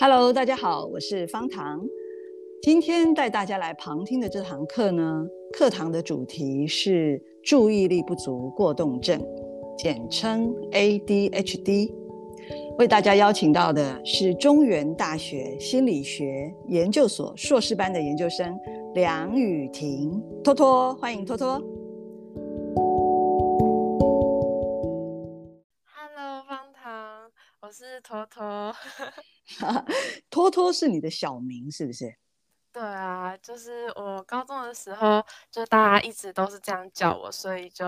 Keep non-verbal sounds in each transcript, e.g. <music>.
Hello，大家好，我是方糖。今天带大家来旁听的这堂课呢，课堂的主题是注意力不足过动症，简称 ADHD。为大家邀请到的是中原大学心理学研究所硕士班的研究生梁雨婷，托托，欢迎托托。我是托托，<laughs> 托托是你的小名是不是？对啊，就是我高中的时候，就大家一直都是这样叫我，所以就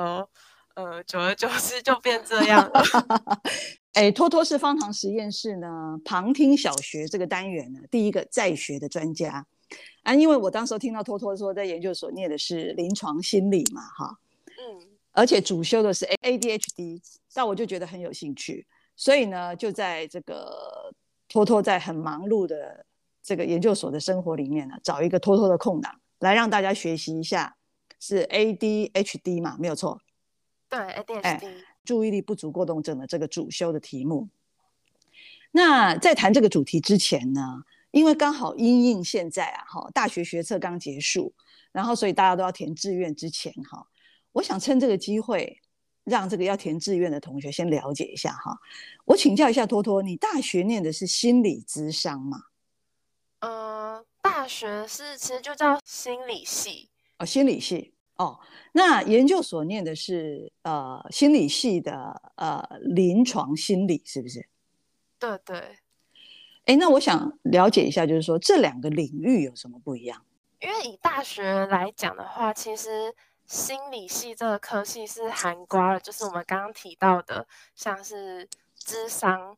呃，久而久之就变这样了。<laughs> 哎、欸，托托是方糖实验室呢旁听小学这个单元呢第一个在学的专家啊，因为我当时听到托托说在研究所念的是临床心理嘛，哈，嗯，而且主修的是 ADHD，但我就觉得很有兴趣。所以呢，就在这个托托在很忙碌的这个研究所的生活里面呢，找一个偷偷的空档来让大家学习一下，是 ADHD 嘛？没有错。对，ADHD，哎，注意力不足过动症的这个主修的题目。那在谈这个主题之前呢，因为刚好因应现在啊，哈，大学学测刚结束，然后所以大家都要填志愿之前哈，我想趁这个机会。让这个要填志愿的同学先了解一下哈。我请教一下托托，你大学念的是心理咨商吗？呃，大学是其实就叫心理系哦，心理系哦。那研究所念的是呃心理系的呃临床心理是不是？对对。哎，那我想了解一下，就是说这两个领域有什么不一样？因为以大学来讲的话，其实。心理系这个科系是含瓜了，就是我们刚刚提到的，像是智商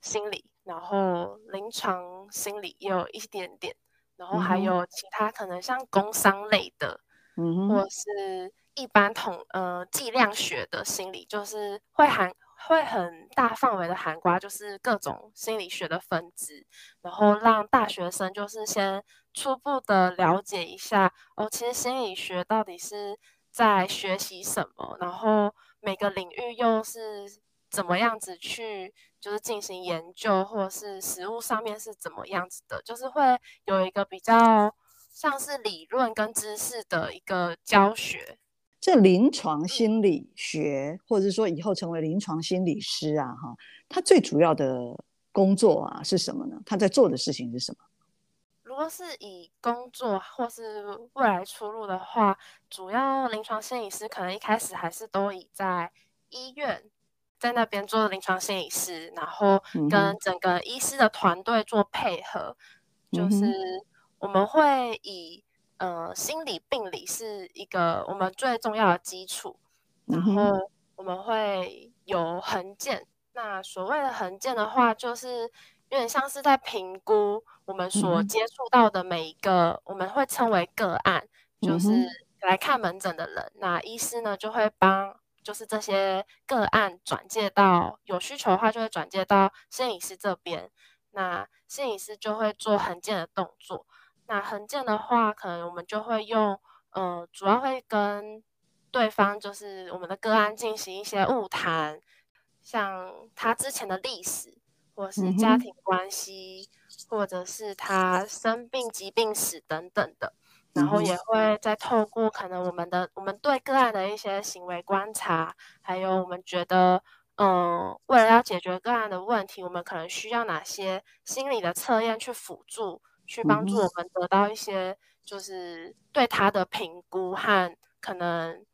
心理，然后临床心理也有一点点，然后还有其他可能像工商类的，嗯，或是一般统呃计量学的心理，就是会含会很大范围的涵瓜，就是各种心理学的分支，然后让大学生就是先初步的了解一下哦，其实心理学到底是在学习什么，然后每个领域又是怎么样子去，就是进行研究，或者是实物上面是怎么样子的，就是会有一个比较像是理论跟知识的一个教学。这临床心理学，或者是说以后成为临床心理师啊，哈，他最主要的工作啊是什么呢？他在做的事情是什么？如果是以工作或是未来出路的话，主要临床心理师可能一开始还是都以在医院，在那边做临床心理师，然后跟整个医师的团队做配合，嗯、就是我们会以呃心理病理是一个我们最重要的基础，然后我们会有横健。那所谓的横健的话，就是。有点像是在评估我们所接触到的每一个，嗯、我们会称为个案，就是来看门诊的人。嗯、那医师呢就会帮，就是这些个案转介到有需求的话，就会转介到摄影师这边。那摄影师就会做横件的动作。那横件的话，可能我们就会用，呃，主要会跟对方，就是我们的个案进行一些晤谈，像他之前的历史。或是家庭关系，嗯，或者是他生病疾病史等等的，然后也会再透过可能我们的我们对个案的一些行为观察，还有我们觉得，嗯，为了要解决个案的问题，我们可能需要哪些心理的测验去辅助，去帮助我们得到一些就是对他的评估和可能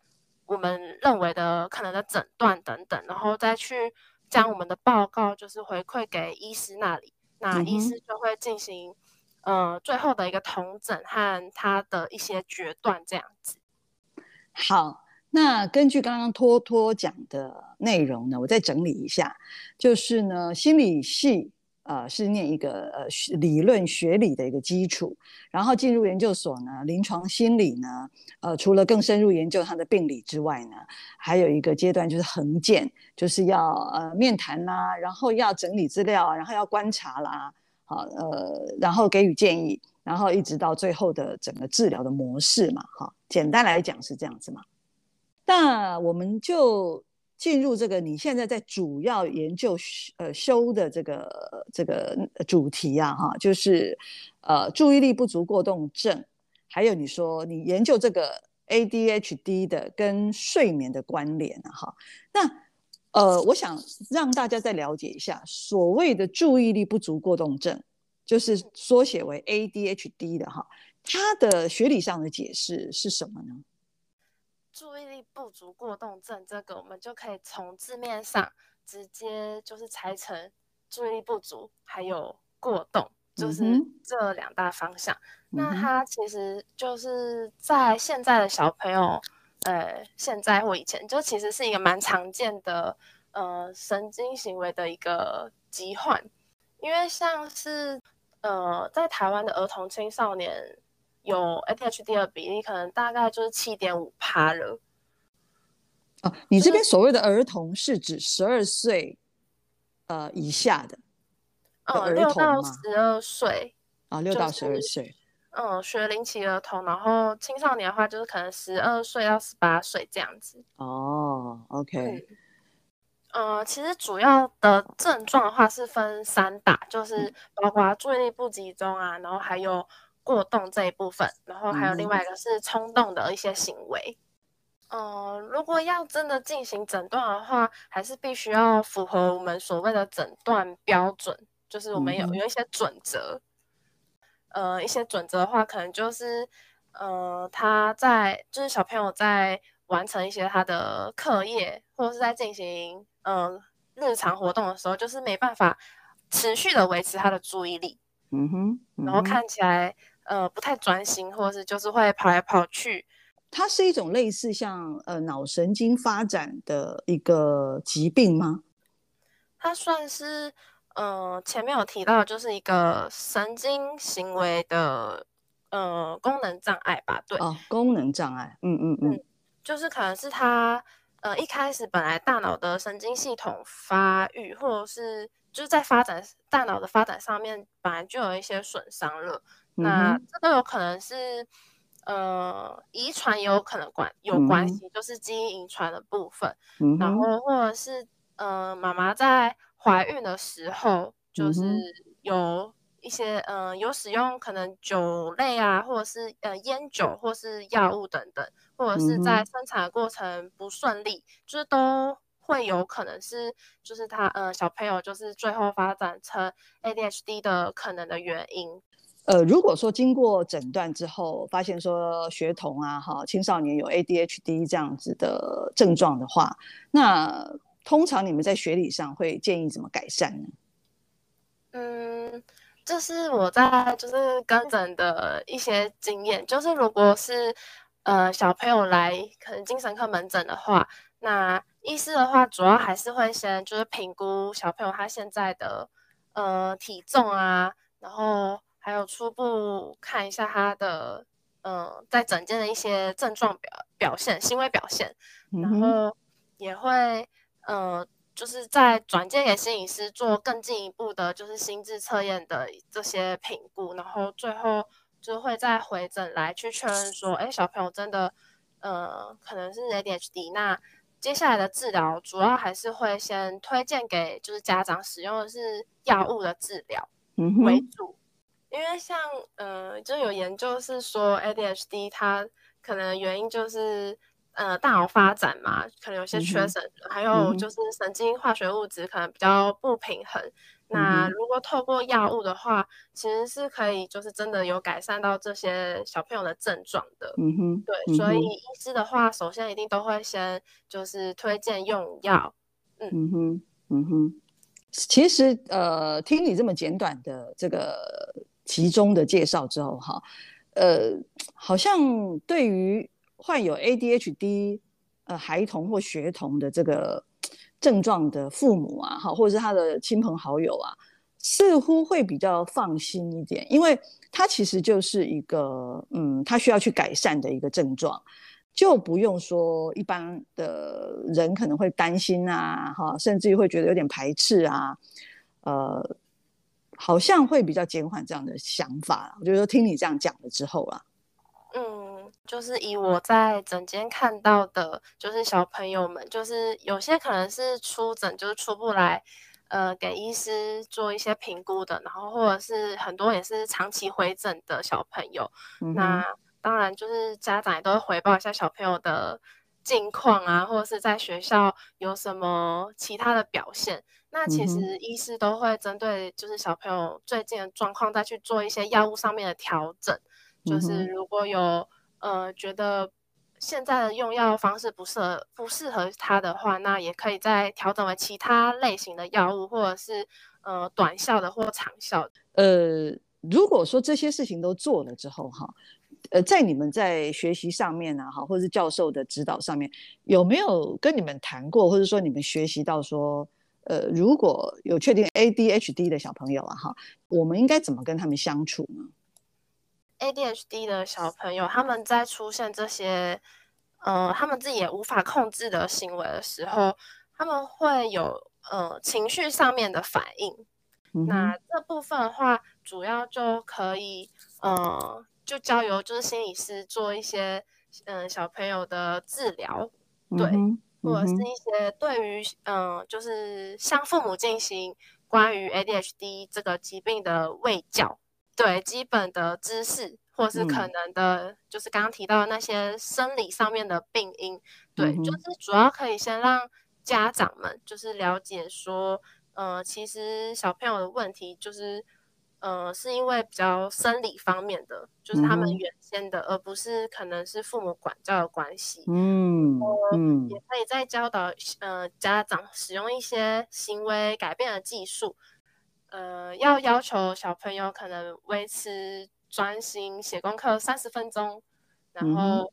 我们认为的可能的诊断等等，然后再去。将我们的报告就是回馈给医师那里，那医师就会进行、嗯、呃最后的一个统诊和他的一些决断这样子。好，那根据刚刚托托讲的内容呢，我再整理一下，就是呢心理系。呃，是念一个呃理论学理的一个基础，然后进入研究所呢，临床心理呢，呃，除了更深入研究它的病理之外呢，还有一个阶段就是横见，就是要呃面谈啦，然后要整理资料，然后要观察啦，好呃，然后给予建议，然后一直到最后的整个治疗的模式嘛，哈，简单来讲是这样子嘛。那我们就进入这个你现在在主要研究呃修的这个这个主题啊哈，就是呃注意力不足过动症，还有你说你研究这个 ADHD 的跟睡眠的关联啊哈，那呃我想让大家再了解一下所谓的注意力不足过动症，就是缩写为 ADHD 的哈，它的学理上的解释是什么呢？注意力不足过动症，这个我们就可以从字面上直接就是拆成注意力不足还有过动，就是这两大方向。嗯、那它其实就是在现在的小朋友，呃，现在或以前就其实是一个蛮常见的呃神经行为的一个疾患，因为像是呃在台湾的儿童青少年。有 ADHD 的比例可能大概就是七点五趴了。哦，你这边所谓的儿童是指十二岁呃以下的，嗯，六到十二岁啊，六到十二岁，嗯，学龄期儿童，然后青少年的话就是可能十二岁到十八岁这样子。哦，OK，嗯，呃，其实主要的症状的话是分三大，就是包括注意力不集中啊，然后还有。过动这一部分，然后还有另外一个是冲动的一些行为。嗯、呃，如果要真的进行诊断的话，还是必须要符合我们所谓的诊断标准，就是我们有有一些准则。呃，一些准则的话，可能就是呃，他在就是小朋友在完成一些他的课业，或者是在进行嗯、呃、日常活动的时候，就是没办法持续的维持他的注意力。嗯哼，嗯哼，然后看起来。呃，不太专心，或者是就是会跑来跑去。它是一种类似像呃脑神经发展的一个疾病吗？它算是呃前面有提到，就是一个神经行为的呃功能障碍吧？对，哦，功能障碍，嗯嗯嗯，嗯，就是可能是他呃一开始本来大脑的神经系统发育，或者是就是在发展大脑的发展上面本来就有一些损伤了。那这都有可能是，呃，遗传也有可能关有关系，嗯、就是基因遗传的部分。嗯、然后或者是，呃，妈妈在怀孕的时候，就是有一些，嗯、呃，有使用可能酒类啊，或者是呃烟酒，或是药物等等，或者是在生产的过程不顺利，就是都会有可能是，就是他，呃，小朋友就是最后发展成 ADHD 的可能的原因。呃，如果说经过诊断之后，发现说学童啊，哈，青少年有 ADHD 这样子的症状的话，那通常你们在学理上会建议怎么改善呢？嗯，这是我在就是跟诊的一些经验，就是如果是呃小朋友来可能精神科门诊的话，那医师的话主要还是会先就是评估小朋友他现在的呃体重啊，然后。还有初步看一下他的，嗯、呃，在诊间的一些症状表表现、行为表现，然后也会，呃，就是在转介给心理师做更进一步的，就是心智测验的这些评估，然后最后就会再回诊来去确认说，哎，小朋友真的，呃，可能是 ADHD，那接下来的治疗主要还是会先推荐给就是家长使用的是药物的治疗为主。因为像呃，就有研究是说 ADHD 它可能原因就是呃大脑发展嘛，可能有些缺损，嗯、还有就是神经化学物质可能比较不平衡。嗯、那如果透过药物的话，其实是可以就是真的有改善到这些小朋友的症状的。嗯哼，对，嗯、所以医师的话，首先一定都会先就是推荐用药。嗯，嗯哼，嗯哼，其实呃，听你这么简短的这个。其中的介绍之后，哈，呃，好像对于患有 ADHD 呃孩童或学童的这个症状的父母啊，哈，或者是他的亲朋好友啊，似乎会比较放心一点，因为他其实就是一个，嗯，他需要去改善的一个症状，就不用说一般的人可能会担心啊，哈，甚至于会觉得有点排斥啊，呃。好像会比较减缓这样的想法，我觉得听你这样讲了之后啊，嗯，就是以我在诊间看到的，就是小朋友们，就是有些可能是初诊就是出不来，呃，给医师做一些评估的，然后或者是很多也是长期回诊的小朋友。嗯、那当然就是家长也都会回报一下小朋友的近况啊，或者是在学校有什么其他的表现。那其实医师都会针对就是小朋友最近的状况，再去做一些药物上面的调整。嗯、就是如果有呃，觉得现在的用药方式不适合不适合他的话，那也可以再调整为其他类型的药物，或者是呃短效的或长效的。呃，如果说这些事情都做了之后，哈，呃，在你们在学习上面呢，哈，或者是教授的指导上面，有没有跟你们谈过，或者说你们学习到说，呃，如果有确定 ADHD 的小朋友啊，哈，我们应该怎么跟他们相处呢？ADHD 的小朋友，他们在出现这些，呃，他们自己也无法控制的行为的时候，他们会有呃情绪上面的反应。嗯、那这部分的话，主要就可以呃，就交由就是心理师做一些嗯、呃、小朋友的治疗，对，嗯、或者是一些对于嗯、呃，就是向父母进行关于 ADHD 这个疾病的卫教。对基本的知识，或是可能的，嗯、就是刚刚提到的那些生理上面的病因，对，嗯、就是主要可以先让家长们就是了解说，呃，其实小朋友的问题就是，呃，是因为比较生理方面的，就是他们原先的，嗯、而不是可能是父母管教的关系。嗯嗯，也可以再教导呃家长使用一些行为改变的技术。呃，要要求小朋友可能维持专心写功课三十分钟，然后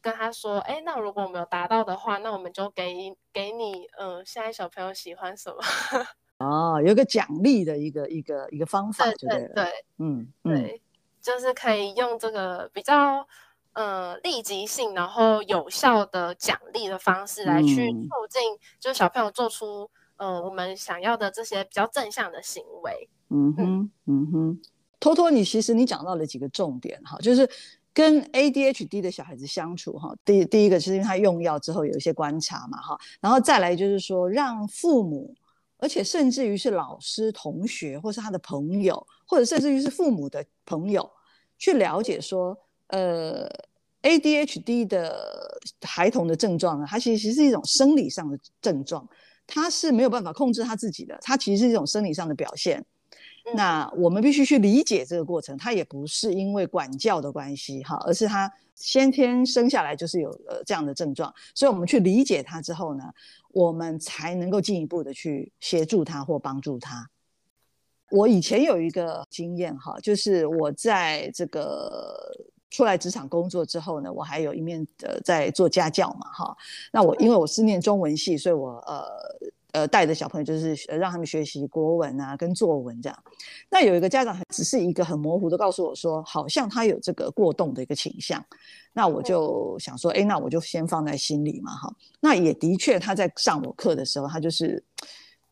跟他说，哎、嗯，那如果我们有达到的话，那我们就给给你，呃，现在小朋友喜欢什么？哦，有个奖励的一个一个一个方法对，对对对，嗯，对，就是可以用这个比较呃立即性，然后有效的奖励的方式来去促进，就是小朋友做出。呃，我们想要的这些比较正向的行为，嗯哼，嗯哼，托托，你其实你讲到了几个重点哈，就是跟 ADHD 的小孩子相处哈，第第一个是因为他用药之后有一些观察嘛哈，然后再来就是说让父母，而且甚至于是老师、同学，或是他的朋友，或者甚至于是父母的朋友，去了解说，呃，ADHD 的孩童的症状呢，它其实是一种生理上的症状。他是没有办法控制他自己的，他其实是一种生理上的表现。嗯、那我们必须去理解这个过程，他也不是因为管教的关系哈，而是他先天生下来就是有呃这样的症状，所以我们去理解他之后呢，我们才能够进一步的去协助他或帮助他。我以前有一个经验哈，就是我在这个。出来职场工作之后呢，我还有一面呃在做家教嘛，哈。那我因为我是念中文系，所以我呃呃带着小朋友就是让他们学习国文啊跟作文这样。那有一个家长只是一个很模糊的告诉我说，好像他有这个过动的一个倾向。那我就想说，哎，那我就先放在心里嘛，哈。那也的确他在上我课的时候，他就是。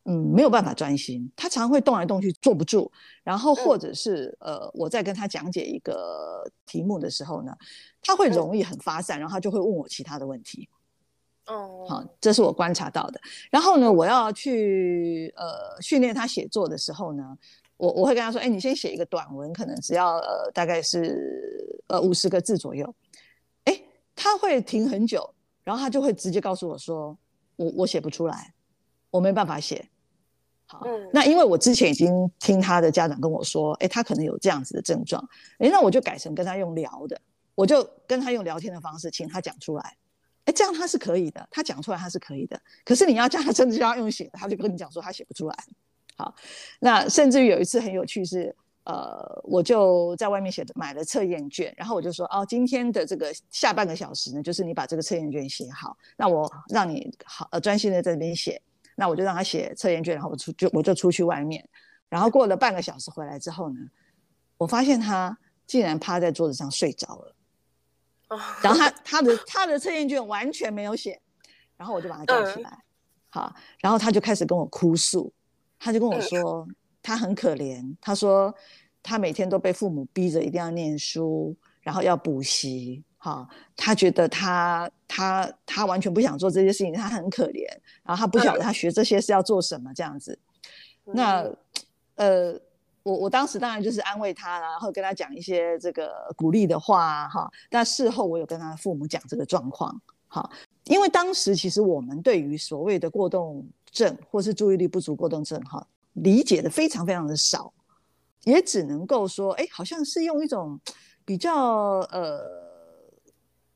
嗯，没有办法专心，他常会动来动去，坐不住。然后或者是、嗯、呃，我在跟他讲解一个题目的时候呢，他会容易很发散，嗯、然后他就会问我其他的问题。哦，好，这是我观察到的。然后呢，我要去呃训练他写作的时候呢，我我会跟他说，哎，你先写一个短文，可能只要呃大概是呃五十个字左右。哎，他会停很久，然后他就会直接告诉我说，我我写不出来，我没办法写。好，嗯、那因为我之前已经听他的家长跟我说，哎，他可能有这样子的症状，哎，那我就改成跟他用聊的，我就跟他用聊天的方式，请他讲出来，哎，这样他是可以的，他讲出来他是可以的。可是你要叫他真的叫他用写的，他就跟你讲说他写不出来。好，那甚至于有一次很有趣是，呃，我就在外面写的买了测验卷，然后我就说，哦，今天的这个下半个小时呢，就是你把这个测验卷写好，那我让你好呃专心的在这边写。那我就让他写测验卷，然后我出就我就出去外面，然后过了半个小时回来之后呢，我发现他竟然趴在桌子上睡着了，<laughs> 然后他他的他的测验卷完全没有写，然后我就把他叫起来，好，然后他就开始跟我哭诉，他就跟我说他很可怜，他说他每天都被父母逼着一定要念书，然后要补习。好，他觉得他他他完全不想做这些事情，他很可怜，然后他不晓得他学这些是要做什么这样子。嗯、那呃，我我当时当然就是安慰他，然后跟他讲一些这个鼓励的话哈。但事后我有跟他父母讲这个状况，哈，因为当时其实我们对于所谓的过动症或是注意力不足过动症哈，理解的非常非常的少，也只能够说，哎，好像是用一种比较呃。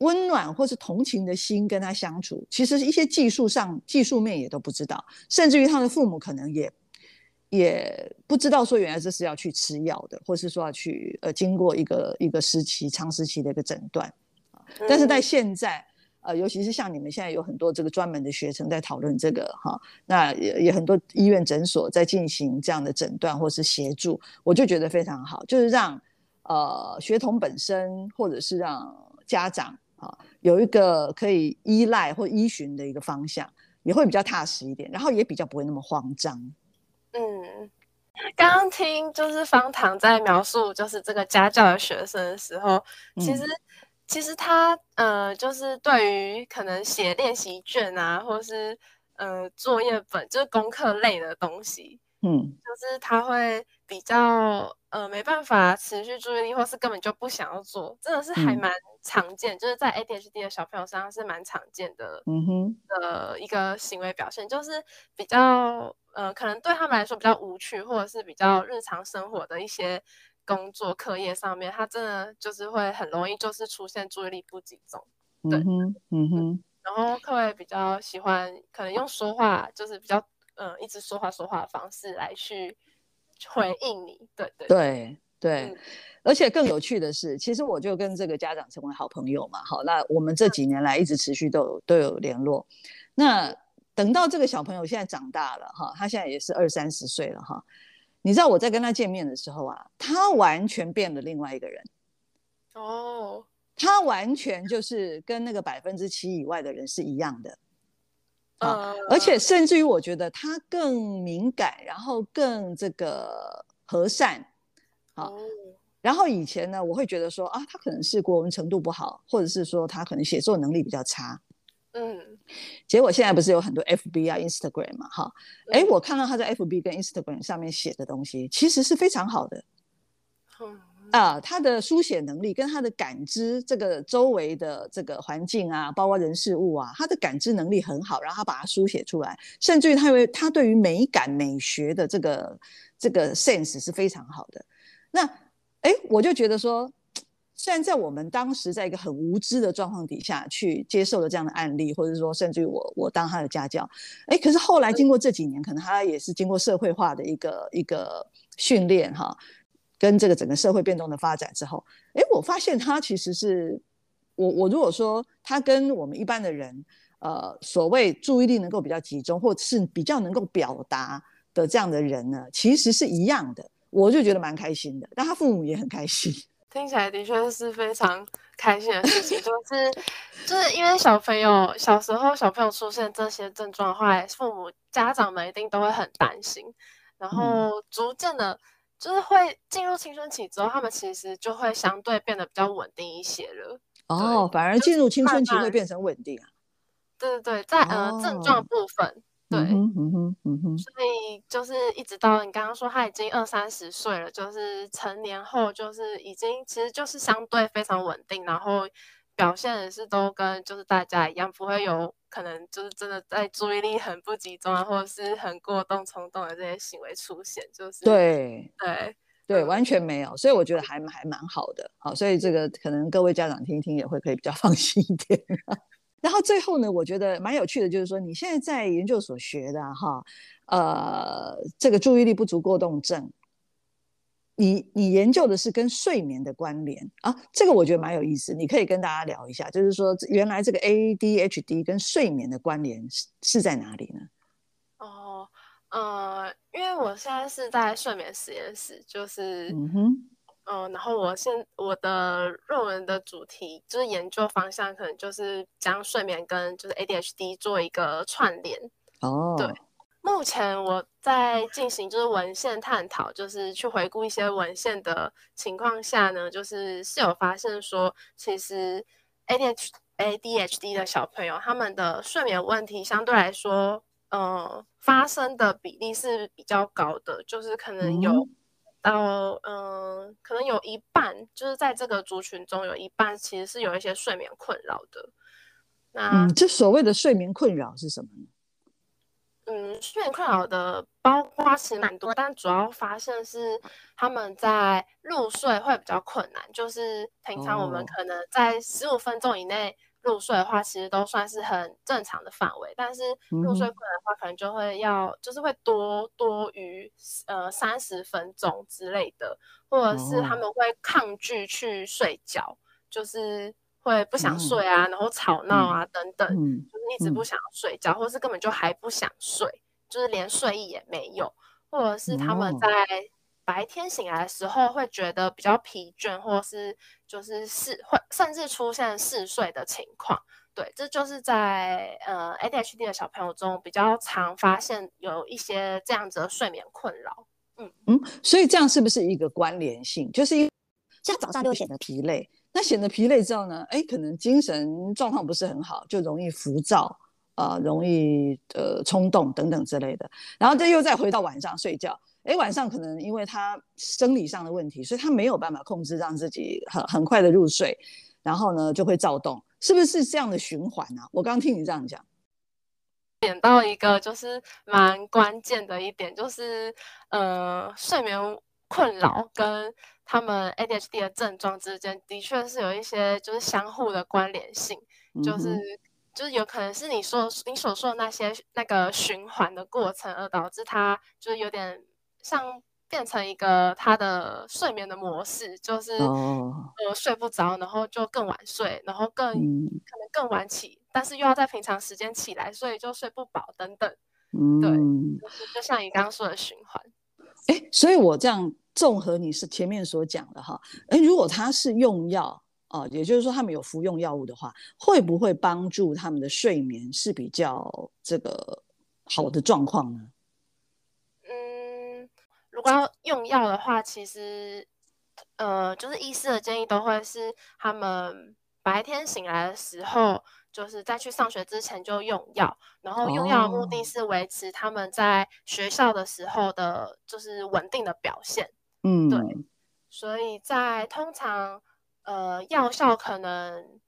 温暖或是同情的心跟他相处，其实一些技术上技术面也都不知道，甚至于他的父母可能也也不知道说原来这是要去吃药的，或是说要去呃经过一个一个时期长时期的一个诊断。但是在现在呃，尤其是像你们现在有很多这个专门的学生在讨论这个哈，那也也很多医院诊所在进行这样的诊断或是协助，我就觉得非常好，就是让呃学童本身或者是让家长。啊，有一个可以依赖或依循的一个方向，也会比较踏实一点，然后也比较不会那么慌张。嗯，刚刚听就是方糖在描述就是这个家教的学生的时候，其实、嗯、其实他呃就是对于可能写练习卷啊，或是呃作业本，就是功课类的东西，嗯，就是他会比较呃没办法持续注意力，或是根本就不想要做，真的是还蛮。常见就是在 ADHD 的小朋友身上是蛮常见的，嗯哼，的一个行为表现，就是比较呃，可能对他们来说比较无趣，或者是比较日常生活的一些工作课业上面，他真的就是会很容易就是出现注意力不集中，对，嗯哼，嗯哼，然后课外比较喜欢可能用说话，就是比较嗯、呃，一直说话说话的方式来去回应你，对对对对。嗯而且更有趣的是，其实我就跟这个家长成为好朋友嘛。好，那我们这几年来一直持续都有都有联络。那等到这个小朋友现在长大了哈，他现在也是二三十岁了哈。你知道我在跟他见面的时候啊，他完全变了另外一个人。哦，他完全就是跟那个百分之七以外的人是一样的。啊，而且甚至于我觉得他更敏感，然后更这个和善。好。然后以前呢，我会觉得说啊，他可能是国文程度不好，或者是说他可能写作能力比较差。嗯，结果现在不是有很多 FB 啊、Instagram 嘛，哈，哎，我看到他在 FB 跟 Instagram 上面写的东西，其实是非常好的。嗯啊，他的书写能力跟他的感知这个周围的这个环境啊，包括人事物啊，他的感知能力很好，然后他把它书写出来，甚至于他为他对于美感美学的这个这个 sense 是非常好的。那哎，我就觉得说，虽然在我们当时在一个很无知的状况底下去接受了这样的案例，或者说甚至于我我当他的家教，哎，可是后来经过这几年，可能他也是经过社会化的一个一个训练哈，跟这个整个社会变动的发展之后，哎，我发现他其实是我我如果说他跟我们一般的人，呃，所谓注意力能够比较集中，或者是比较能够表达的这样的人呢，其实是一样的。我就觉得蛮开心的，但他父母也很开心。<laughs> 听起来的确是非常开心的事情，就是就是因为小朋友小时候小朋友出现这些症状的话，父母家长们一定都会很担心，然后逐渐的，就是会进入青春期之后，他们其实就会相对变得比较稳定一些了。哦，反而进入青春期会变成稳定啊？对对对，在呃症状部分。对，嗯哼，嗯哼，所以就是一直到你刚刚说他已经二三十岁了，就是成年后，就是已经其实就是相对非常稳定，然后表现也是都跟就是大家一样，不会有可能就是真的在注意力很不集中啊，或者是很过动冲动的这些行为出现，就是对对对，完全没有，所以我觉得还还蛮好的，好，所以这个可能各位家长听一听也会可以比较 <laughs> 放心一点。<laughs> 然后最后呢，我觉得蛮有趣的，就是说你现在在研究所学的哈，呃，这个注意力不足过动症，你你研究的是跟睡眠的关联啊，这个我觉得蛮有意思，你可以跟大家聊一下，就是说原来这个 ADHD 跟睡眠的关联是是在哪里呢？哦，呃，因为我现在是在睡眠实验室，就是嗯哼。嗯、呃，然后我现我的论文的主题就是研究方向，可能就是将睡眠跟就是 ADHD 做一个串联。哦，对，目前我在进行就是文献探讨，就是去回顾一些文献的情况下呢，就是是有发现说，其实 ADH ADHD 的小朋友，他们的睡眠问题相对来说，呃，发生的比例是比较高的，就是可能有到，嗯、呃，可能有一半，就是在这个族群中有一半其实是有一些睡眠困扰的。那、嗯、这所谓的睡眠困扰是什么呢？嗯，睡眠困扰的包括其实蛮多，但主要发现是他们在入睡会比较困难。就是平常我们可能在十五分钟以内入睡的话，其实都算是很正常的范围。但是入睡困难的话，可能就会要就是会多多于呃三十分钟之类的，或者是他们会抗拒去睡觉，就是。会不想睡啊，嗯、然后吵闹啊、嗯、等等，就是一直不想睡觉，嗯、或是根本就还不想睡，就是连睡意也没有，或者是他们在白天醒来的时候会觉得比较疲倦，或是就是嗜会甚至出现嗜睡的情况。对，这就是在呃 ADHD 的小朋友中比较常发现有一些这样子的睡眠困扰。嗯嗯，所以这样是不是一个关联性？就是因为像早上就会显得疲累。那显得疲累之后呢？哎，可能精神状况不是很好，就容易浮躁、呃，容易呃冲动等等之类的。然后这又再回到晚上睡觉，哎，晚上可能因为他生理上的问题，所以他没有办法控制让自己很很快的入睡，然后呢就会躁动，是不是这样的循环呢、啊？我刚刚听你这样讲，点到一个就是蛮关键的一点，就是呃睡眠困扰跟。他们 ADHD 的症状之间的确是有一些就是相互的关联性，嗯、就是就是有可能是你说你所说的那些那个循环的过程，而导致他就是有点像变成一个他的睡眠的模式，就是、哦、呃睡不着，然后就更晚睡，然后更、嗯、可能更晚起，但是又要在平常时间起来，所以就睡不饱等等。嗯、对，就是就像你刚刚说的循环。哎，所以我这样。综合你是前面所讲的哈，诶，如果他是用药啊，也就是说他们有服用药物的话，会不会帮助他们的睡眠是比较这个好的状况呢？嗯，如果要用药的话，其实呃，就是医师的建议都会是他们白天醒来的时候，就是在去上学之前就用药，然后用药的目的是维持他们在学校的时候的，就是稳定的表现。嗯，对，所以在通常，呃，药效可能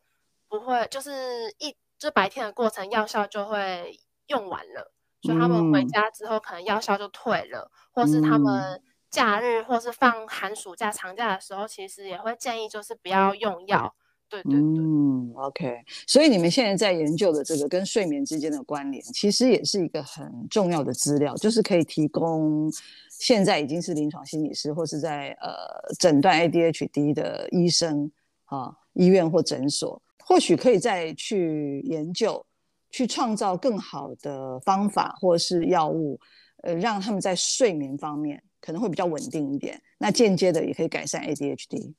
不会，就是一就白天的过程，药效就会用完了，所以他们回家之后，可能药效就退了，嗯、或是他们假日或是放寒暑假、长假的时候，其实也会建议就是不要用药。对对对，嗯，OK，所以你们现在在研究的这个跟睡眠之间的关联，其实也是一个很重要的资料，就是可以提供。现在已经是临床心理师或是在呃诊断 ADHD 的医生啊，医院或诊所，或许可以再去研究，去创造更好的方法或是药物，呃，让他们在睡眠方面可能会比较稳定一点。那间接的也可以改善 ADHD，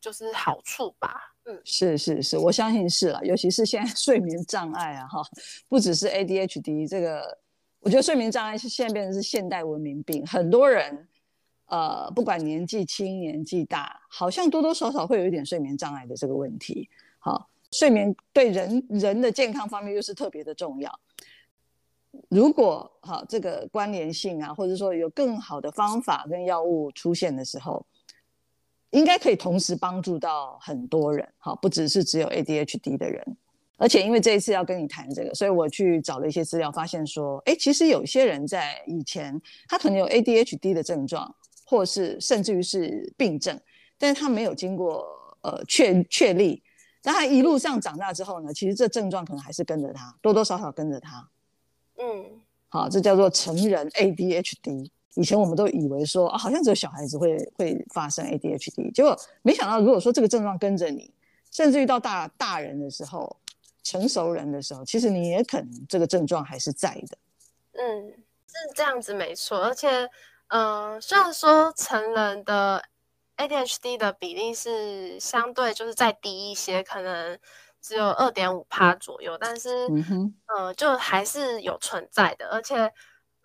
就是好处吧。嗯，是是是，我相信是了，尤其是现在 <laughs> 睡眠障碍啊，哈，不只是 ADHD 这个。我觉得睡眠障碍是现在变成是现代文明病，很多人，呃，不管年纪轻年纪大，好像多多少少会有一点睡眠障碍的这个问题。好，睡眠对人人的健康方面又是特别的重要。如果好这个关联性啊，或者说有更好的方法跟药物出现的时候，应该可以同时帮助到很多人。好，不只是只有 ADHD 的人。而且因为这一次要跟你谈这个，所以我去找了一些资料，发现说，哎，其实有些人在以前他可能有 ADHD 的症状，或是甚至于是病症，但是他没有经过呃确确立，但他一路上长大之后呢，其实这症状可能还是跟着他，多多少少跟着他。嗯，好，这叫做成人 ADHD。以前我们都以为说啊，好像只有小孩子会会发生 ADHD，结果没想到，如果说这个症状跟着你，甚至于到大大人的时候。成熟人的时候，其实你也可能这个症状还是在的。嗯，是这样子没错。而且，嗯、呃，虽然说成人的 ADHD 的比例是相对就是再低一些，可能只有二点五趴左右，但是，嗯哼，呃，就还是有存在的。而且，嗯、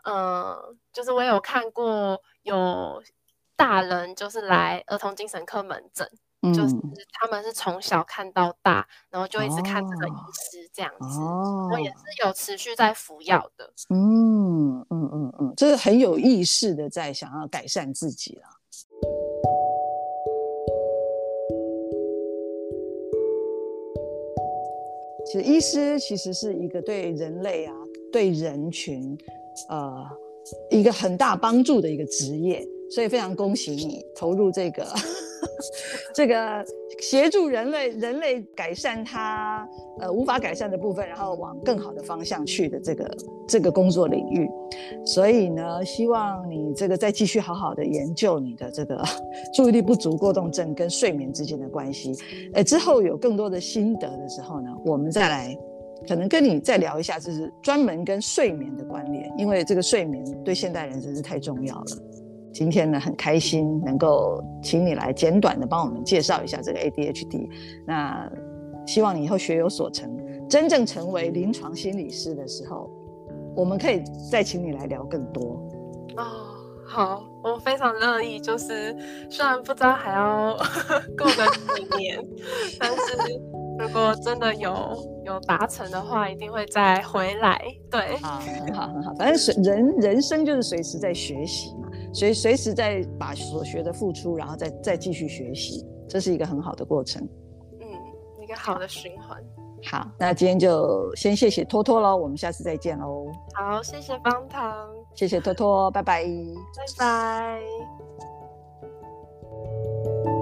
呃，就是我有看过有大人就是来儿童精神科门诊。嗯，就是他们是从小看到大，然后就一直看这个医师这样子，哦，我也是有持续在服药的。嗯嗯嗯嗯，这是很有意识的在想要改善自己了。其实医师其实是一个对人类啊，对人群，呃，一个很大帮助的一个职业，所以非常恭喜你投入这个。<laughs> 这个协助人类，人类改善他呃无法改善的部分，然后往更好的方向去的这个这个工作领域。所以呢，希望你这个再继续好好的研究你的这个注意力不足过动症跟睡眠之间的关系。呃，之后有更多的心得的时候呢，我们再来可能跟你再聊一下，就是专门跟睡眠的关联，因为这个睡眠对现代人真是太重要了。今天呢，很开心能够请你来简短的帮我们介绍一下这个 ADHD。那希望你以后学有所成，真正成为临床心理师的时候，我们可以再请你来聊更多。哦，好，我非常乐意。就是虽然不知道还要 <laughs> 过个几年，但是如果真的有有达成的话，一定会再回来。对，好，很 <laughs> 好，很好。反正随人人生就是随时在学习嘛。随随时在把所学的付出，然后再再继续学习，这是一个很好的过程。嗯，一个好的循环。好，那今天就先谢谢托托喽，我们下次再见喽。好，谢谢方糖，谢谢托托，拜拜，拜拜。